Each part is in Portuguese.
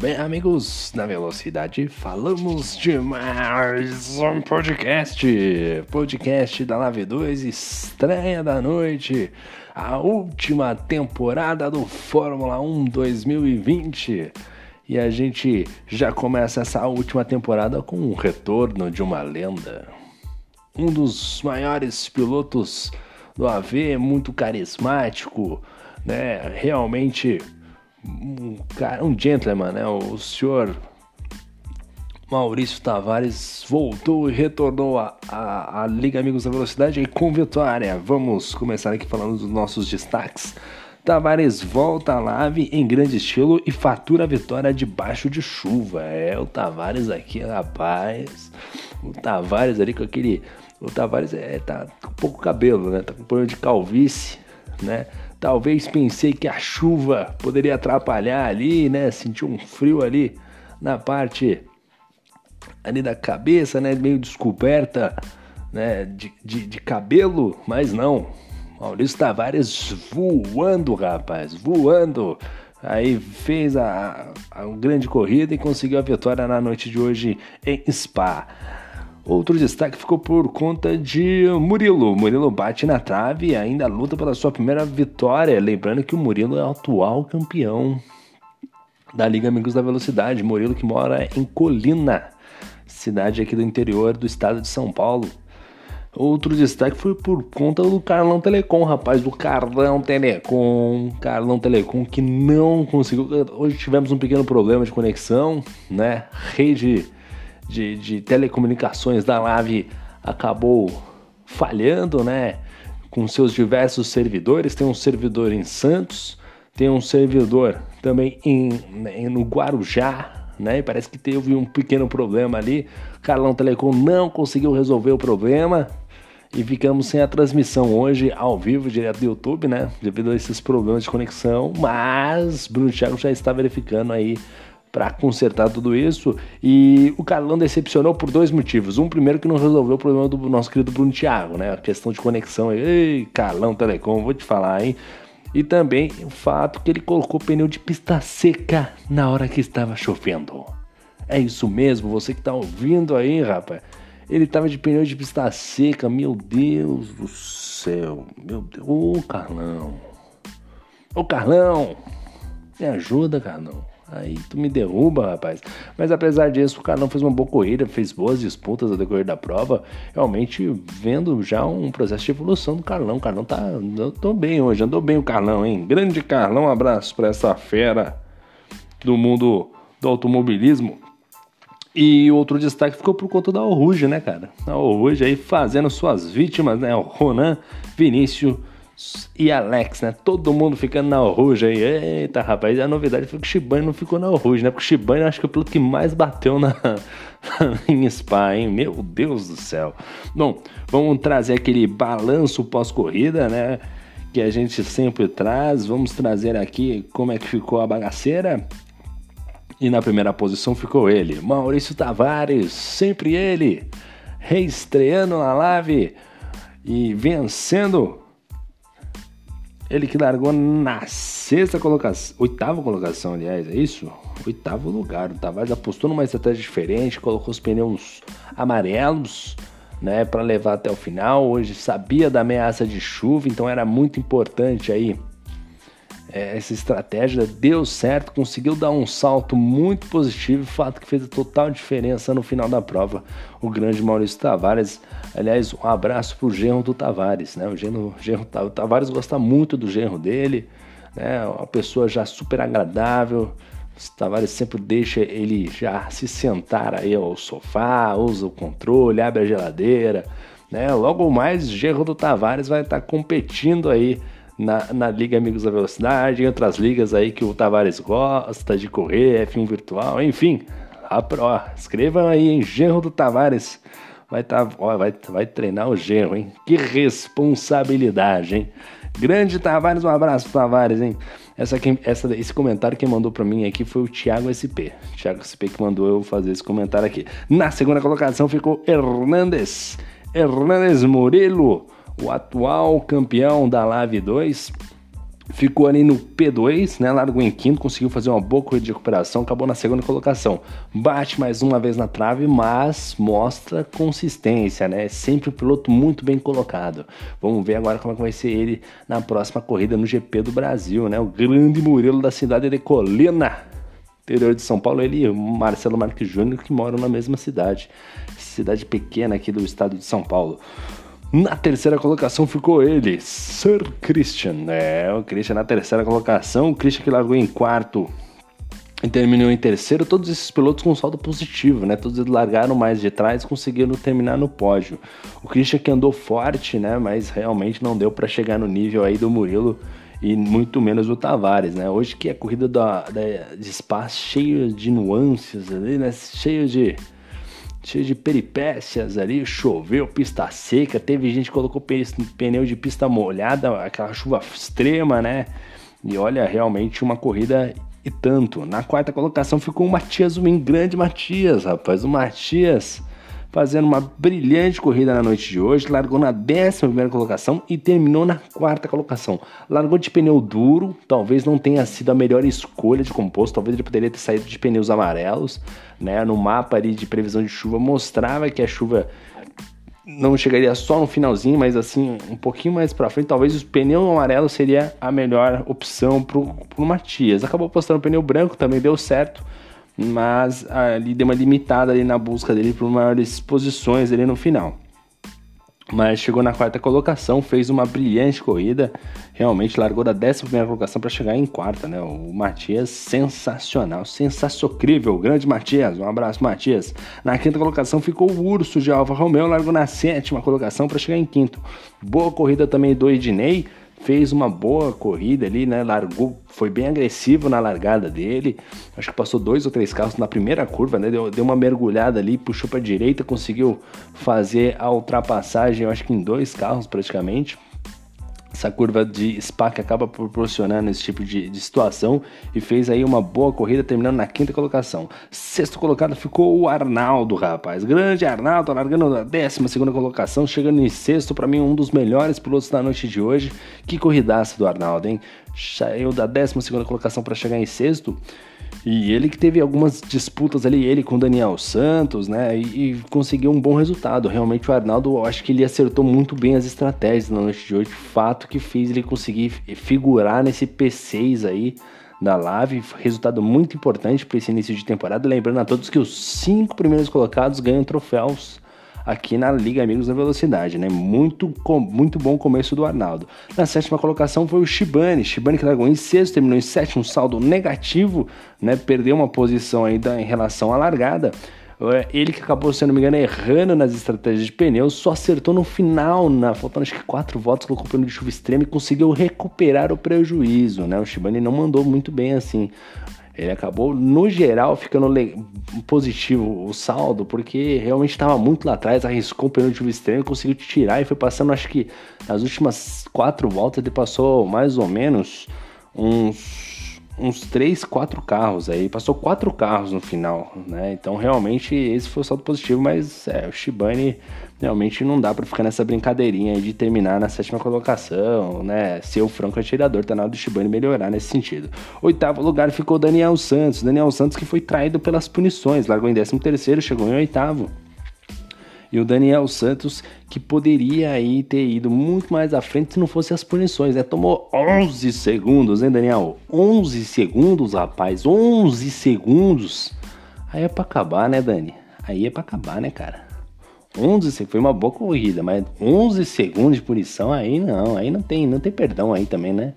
Bem, amigos da Velocidade, falamos de mais um podcast. Podcast da Lave 2, estreia da noite, a última temporada do Fórmula 1 2020. E a gente já começa essa última temporada com o retorno de uma lenda. Um dos maiores pilotos do AV, muito carismático, né? Realmente um cara, um gentleman, né? O senhor Maurício Tavares voltou e retornou à Liga Amigos da Velocidade e com vitória. Vamos começar aqui falando dos nossos destaques. Tavares volta à live em grande estilo e fatura a vitória debaixo de chuva. É, o Tavares aqui, rapaz. O Tavares ali com aquele. O Tavares é, tá com pouco cabelo, né? Tá com problema de calvície, né? Talvez pensei que a chuva poderia atrapalhar ali, né? Senti um frio ali na parte ali da cabeça, né? Meio descoberta, né? De, de, de cabelo, mas não. Maurício Tavares voando, rapaz, voando. Aí fez a, a, a grande corrida e conseguiu a vitória na noite de hoje em Spa. Outro destaque ficou por conta de Murilo. Murilo bate na trave e ainda luta pela sua primeira vitória. Lembrando que o Murilo é o atual campeão da Liga Amigos da Velocidade. Murilo que mora em Colina, cidade aqui do interior do estado de São Paulo. Outro destaque foi por conta do Carlão Telecom, rapaz, do Carlão Telecom. Carlão Telecom que não conseguiu. Hoje tivemos um pequeno problema de conexão, né? Rede de, de telecomunicações da Lave acabou falhando, né? Com seus diversos servidores. Tem um servidor em Santos, tem um servidor também em, em no Guarujá, né? E parece que teve um pequeno problema ali. Carlão Telecom não conseguiu resolver o problema e ficamos sem a transmissão hoje ao vivo, direto do YouTube, né? Devido a esses problemas de conexão. Mas Bruno Thiago já está verificando aí para consertar tudo isso. E o Carlão decepcionou por dois motivos. Um, primeiro, que não resolveu o problema do nosso querido Bruno Thiago, né? A questão de conexão. Ei, Carlão Telecom, vou te falar, hein? E também o fato que ele colocou pneu de pista seca na hora que estava chovendo. É isso mesmo, você que tá ouvindo aí, rapaz. Ele tava de pneu de pista seca, meu Deus do céu. Meu Deus. Ô, Carlão. Ô, Carlão. Me ajuda, Carlão. Aí tu me derruba, rapaz. Mas apesar disso, o cara não fez uma boa corrida, fez boas disputas ao decorrer da prova. Realmente vendo já um processo de evolução do Carlão. O Carlão tá. Andou bem hoje, andou bem o Carlão, hein? Grande Carlão, um abraço pra essa fera do mundo do automobilismo. E outro destaque ficou por conta da Oruge, né, cara? A Oruge aí fazendo suas vítimas, né? O Ronan, Vinícius e Alex, né? Todo mundo ficando na Rouge aí. Eita, rapaz, a novidade foi que o Shibane não ficou na Rouge, né? Porque o Shibane acho que é o piloto que mais bateu na em Spa, hein? Meu Deus do céu. Bom, vamos trazer aquele balanço pós-corrida, né? Que a gente sempre traz. Vamos trazer aqui como é que ficou a bagaceira. E na primeira posição ficou ele, Maurício Tavares, sempre ele, reestreando na live e vencendo ele que largou na sexta colocação, oitava colocação, aliás, é isso? Oitavo lugar. O Tavares apostou numa estratégia diferente, colocou os pneus amarelos, né, para levar até o final. Hoje sabia da ameaça de chuva, então era muito importante aí essa estratégia deu certo, conseguiu dar um salto muito positivo, fato que fez a total diferença no final da prova. O grande Maurício Tavares, aliás, um abraço pro genro do Tavares, né? O genro, genro o Tavares gosta muito do genro dele, né? Uma pessoa já super agradável. O Tavares sempre deixa ele já se sentar aí ao sofá, usa o controle, abre a geladeira, né? Logo mais, genro do Tavares vai estar competindo aí na, na Liga Amigos da Velocidade, em outras ligas aí que o Tavares gosta de correr, F1 virtual, enfim. Ó, escrevam aí em Genro do Tavares. Vai, tá, ó, vai, vai treinar o Genro, hein? Que responsabilidade, hein? Grande Tavares, um abraço, Tavares, hein? Essa, essa, esse comentário que mandou para mim aqui foi o Thiago SP. Thiago SP que mandou eu fazer esse comentário aqui. Na segunda colocação ficou Hernandes. Hernandes Murilo o atual campeão da Live 2, ficou ali no P2, né? Largou em quinto, conseguiu fazer uma boa corrida de recuperação, acabou na segunda colocação. Bate mais uma vez na trave, mas mostra consistência, né? Sempre um piloto muito bem colocado. Vamos ver agora como é que vai ser ele na próxima corrida no GP do Brasil, né? O grande Murilo da cidade de Colina. Interior de São Paulo, ele e Marcelo Marques Júnior que moram na mesma cidade, cidade pequena aqui do estado de São Paulo. Na terceira colocação ficou ele, Sir Christian. É, o Christian na terceira colocação. O Christian que largou em quarto e terminou em terceiro. Todos esses pilotos com saldo positivo, né? Todos eles largaram mais de trás conseguiram terminar no pódio. O Christian que andou forte, né? Mas realmente não deu para chegar no nível aí do Murilo e muito menos do Tavares, né? Hoje que a corrida da, da, de espaço cheia de nuances ali, né? Cheio de cheio de peripécias ali, choveu, pista seca, teve gente que colocou pneu de pista molhada, aquela chuva extrema, né? E olha, realmente uma corrida e tanto. Na quarta colocação ficou o Matias um grande Matias, rapaz. O Matias fazendo uma brilhante corrida na noite de hoje, largou na 11 colocação e terminou na quarta colocação. Largou de pneu duro, talvez não tenha sido a melhor escolha de composto, talvez ele poderia ter saído de pneus amarelos, né? No mapa ali de previsão de chuva mostrava que a chuva não chegaria só no finalzinho, mas assim, um pouquinho mais para frente, talvez o pneu amarelo seria a melhor opção pro, pro Matias. Acabou postando o pneu branco, também deu certo mas ali deu uma limitada ali na busca dele por maiores posições ali no final. Mas chegou na quarta colocação, fez uma brilhante corrida, realmente largou da décima primeira colocação para chegar em quarta, né? O Matias sensacional, sensacional, grande Matias, um abraço Matias. Na quinta colocação ficou o Urso de Alfa Romeo, largou na sétima colocação para chegar em quinto. Boa corrida também do Ednei, fez uma boa corrida ali, né? Largou, foi bem agressivo na largada dele. Acho que passou dois ou três carros na primeira curva, né? Deu, deu uma mergulhada ali, puxou para direita, conseguiu fazer a ultrapassagem, eu acho que em dois carros praticamente essa curva de Spa que acaba proporcionando esse tipo de, de, situação e fez aí uma boa corrida terminando na quinta colocação. Sexto colocado ficou o Arnaldo, rapaz. Grande Arnaldo, largando na décima segunda colocação, chegando em sexto, para mim um dos melhores pilotos da noite de hoje. Que corridaça do Arnaldo, hein? Saiu da décima segunda colocação para chegar em sexto. E ele que teve algumas disputas ali, ele com Daniel Santos, né? E, e, conseguiu um bom resultado. Realmente o Arnaldo, eu acho que ele acertou muito bem as estratégias na noite de hoje. Fato que fez ele conseguir figurar nesse P6 aí da Lave. Resultado muito importante para esse início de temporada. Lembrando a todos que os cinco primeiros colocados ganham troféus aqui na Liga Amigos da Velocidade, né? Muito, muito bom começo do Arnaldo. Na sétima colocação foi o Shibane, Shibane que largou em sexto, terminou em sétimo, saldo negativo, né? Perdeu uma posição ainda em relação à largada. É, ele que acabou, se não me engano, errando nas estratégias de pneus, só acertou no final, na, faltando acho que quatro voltas, colocou o pneu de chuva extrema e conseguiu recuperar o prejuízo, né? O Shibane não mandou muito bem assim. Ele acabou, no geral, ficando positivo o saldo, porque realmente estava muito lá atrás, arriscou o chuva extremo, conseguiu tirar e foi passando, acho que nas últimas quatro voltas ele passou mais ou menos uns uns três, quatro carros aí, passou quatro carros no final, né? Então realmente esse foi o saldo positivo, mas é, o Shibane realmente não dá para ficar nessa brincadeirinha aí de terminar na sétima colocação, né? Ser o franco atirador, tá na hora do Shibane melhorar nesse sentido. Oitavo lugar ficou Daniel Santos, Daniel Santos que foi traído pelas punições, largou em décimo terceiro, chegou em oitavo e o Daniel Santos, que poderia aí ter ido muito mais à frente se não fosse as punições, né? Tomou 11 segundos, hein, Daniel? 11 segundos, rapaz, 11 segundos. Aí é pra acabar, né, Dani? Aí é pra acabar, né, cara? 11 segundos, foi uma boa corrida, mas 11 segundos de punição aí não, aí não tem, não tem perdão aí também, né?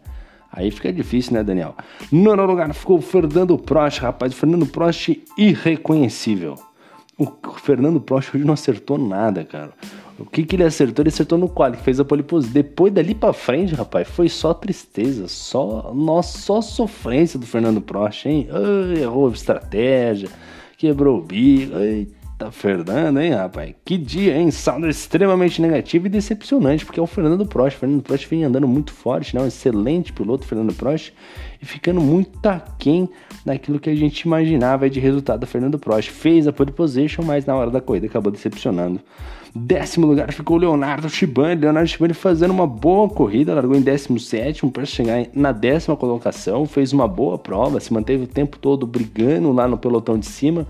Aí fica difícil, né, Daniel? No lugar ficou o Fernando Prost, rapaz, Fernando Prost irreconhecível. O Fernando Prost hoje não acertou nada, cara. O que, que ele acertou? Ele acertou no quali, que fez a pole position. Depois dali pra frente, rapaz, foi só tristeza, só, nossa, só sofrência do Fernando Prost, hein? Ai, errou estratégia, quebrou o bico. Eita, Fernando, hein, rapaz? Que dia, hein? Saldo extremamente negativo e decepcionante, porque é o Fernando Prost. O Fernando Prost vem andando muito forte, né? Um excelente piloto, Fernando Prost, e ficando muito aquém daquilo que a gente imaginava de resultado do Fernando Prost. Fez a pole position, mas na hora da corrida acabou decepcionando. Décimo lugar ficou o Leonardo Shibani. Leonardo Shibani fazendo uma boa corrida, largou em 17 para chegar na décima colocação, fez uma boa prova, se manteve o tempo todo brigando lá no pelotão de cima.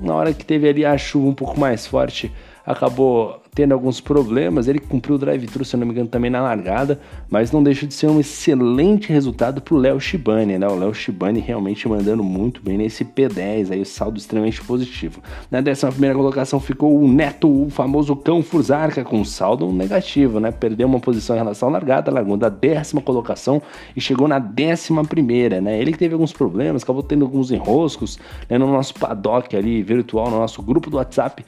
Na hora que teve ali a chuva um pouco mais forte, acabou tendo alguns problemas. Ele cumpriu o drive-thru, se não me engano, também na largada, mas não deixa de ser um excelente resultado para o Léo Shibani, né? O Léo Shibani realmente mandando muito bem nesse P10, aí o saldo extremamente positivo. Na décima primeira colocação ficou o Neto, o famoso cão Fusarca, com saldo negativo, né? Perdeu uma posição em relação à largada, largou da décima colocação e chegou na décima primeira, né? Ele teve alguns problemas, acabou tendo alguns enroscos né? no nosso paddock ali virtual, no nosso grupo do WhatsApp,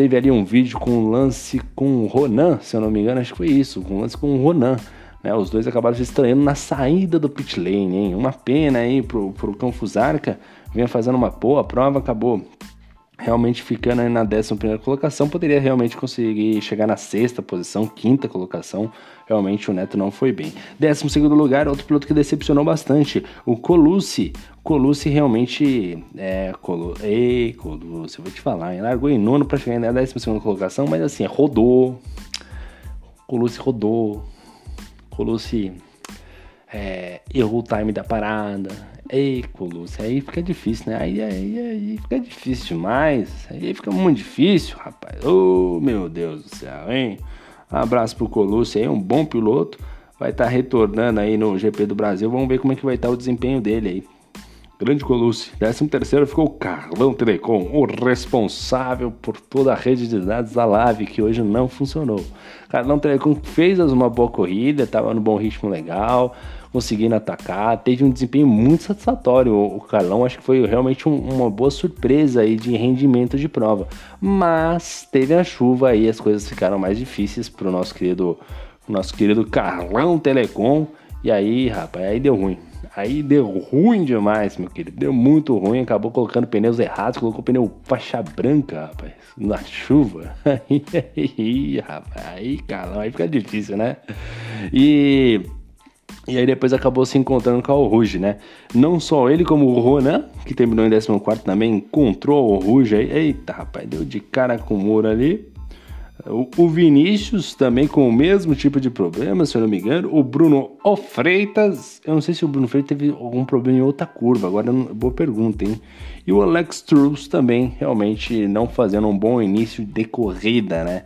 Teve ali um vídeo com um lance com o Ronan, se eu não me engano, acho que foi isso, um lance com o Ronan. Né, os dois acabaram se estranhando na saída do pit lane, hein? Uma pena aí pro, pro Confusarca, vinha fazendo uma boa prova, acabou realmente ficando aí na 11 colocação, poderia realmente conseguir chegar na sexta posição, quinta colocação. Realmente o Neto não foi bem. 12 lugar, outro piloto que decepcionou bastante, o Colucci. Colucci realmente. É, Colu... Ei, Colucci, eu vou te falar, hein? largou em nono para chegar na 12 colocação, mas assim, rodou. Colucci rodou. Colucci é, errou o time da parada Ei, Colucci, aí fica difícil, né? Aí, aí, aí fica difícil demais. Aí fica muito difícil, rapaz. Oh, meu Deus do céu, hein? Um abraço pro Colucci aí, um bom piloto. Vai estar tá retornando aí no GP do Brasil. Vamos ver como é que vai estar tá o desempenho dele aí. Grande Colucci. 13 terceiro ficou o Carlão Telecom, o responsável por toda a rede de dados da Live, que hoje não funcionou. Carlão Telecom fez uma boa corrida, estava no bom ritmo legal conseguindo atacar, teve um desempenho muito satisfatório. O Carlão acho que foi realmente um, uma boa surpresa aí de rendimento de prova. Mas teve a chuva aí, as coisas ficaram mais difíceis para o nosso querido, nosso querido Carlão Telecom. E aí, rapaz, aí deu ruim. Aí deu ruim demais, meu querido. Deu muito ruim. Acabou colocando pneus errados. Colocou pneu faixa branca, rapaz. Na chuva. Aí, rapaz. Aí, calão. Aí fica difícil, né? E e aí depois acabou se encontrando com o Ruge, né? Não só ele, como o Ronan, que terminou em 14 também, encontrou o Ruge aí. Eita, rapaz, deu de cara com o muro ali. O Vinícius também com o mesmo tipo de problema, se eu não me engano. O Bruno Freitas, eu não sei se o Bruno Freitas teve algum problema em outra curva, agora boa pergunta, hein? E o Alex Truss também, realmente não fazendo um bom início de corrida, né?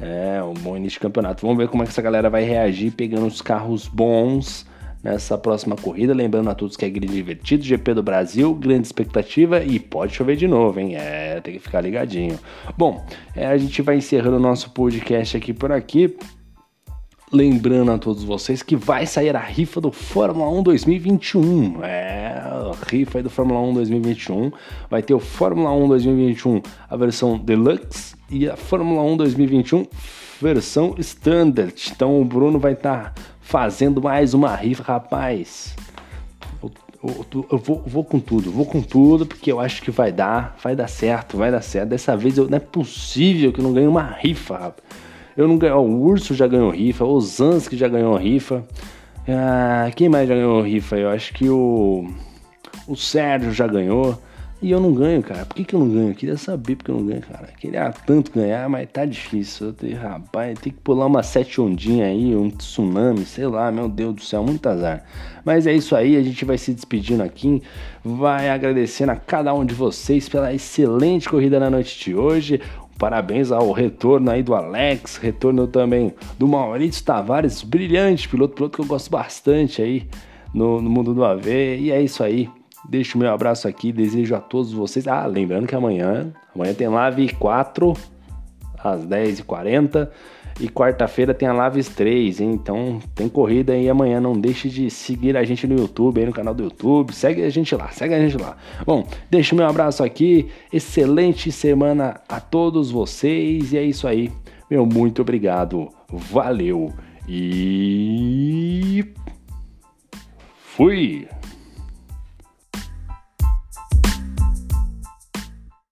É, um bom início de campeonato. Vamos ver como é que essa galera vai reagir pegando os carros bons nessa próxima corrida. Lembrando a todos que é grid divertido, GP do Brasil, grande expectativa e pode chover de novo, hein? É, tem que ficar ligadinho. Bom, é, a gente vai encerrando o nosso podcast aqui por aqui. Lembrando a todos vocês que vai sair a rifa do Fórmula 1 2021. É, a rifa do Fórmula 1 2021. Vai ter o Fórmula 1 2021, a versão Deluxe, e a Fórmula 1 2021, versão Standard. Então o Bruno vai estar tá fazendo mais uma rifa, rapaz. Eu, eu, eu vou, vou, com tudo, vou com tudo, porque eu acho que vai dar, vai dar certo, vai dar certo. Dessa vez eu, não é possível que eu não ganhe uma rifa, rapaz. Eu não ganhei. O Urso já ganhou rifa, o Zansky já ganhou rifa. Ah, quem mais já ganhou rifa? Eu acho que o. O Sérgio já ganhou. E eu não ganho, cara. Por que, que eu não ganho? Eu queria saber porque eu não ganho, cara. Queria tanto ganhar, mas tá difícil. Eu tenho, rapaz, tem que pular uma sete ondinha aí, um tsunami, sei lá, meu Deus do céu, muito azar. Mas é isso aí, a gente vai se despedindo aqui. Vai agradecendo a cada um de vocês pela excelente corrida na noite de hoje. Parabéns ao retorno aí do Alex, retorno também do Maurício Tavares, brilhante piloto, piloto que eu gosto bastante aí no, no mundo do AV. E é isso aí. Deixo o meu abraço aqui, desejo a todos vocês. Ah, lembrando que amanhã, amanhã tem live 4 às 10h40. E quarta-feira tem a Laves 3, hein? Então tem corrida aí amanhã. Não deixe de seguir a gente no YouTube, aí no canal do YouTube. Segue a gente lá, segue a gente lá. Bom, deixo meu abraço aqui. Excelente semana a todos vocês. E é isso aí. Meu muito obrigado. Valeu. E. Fui!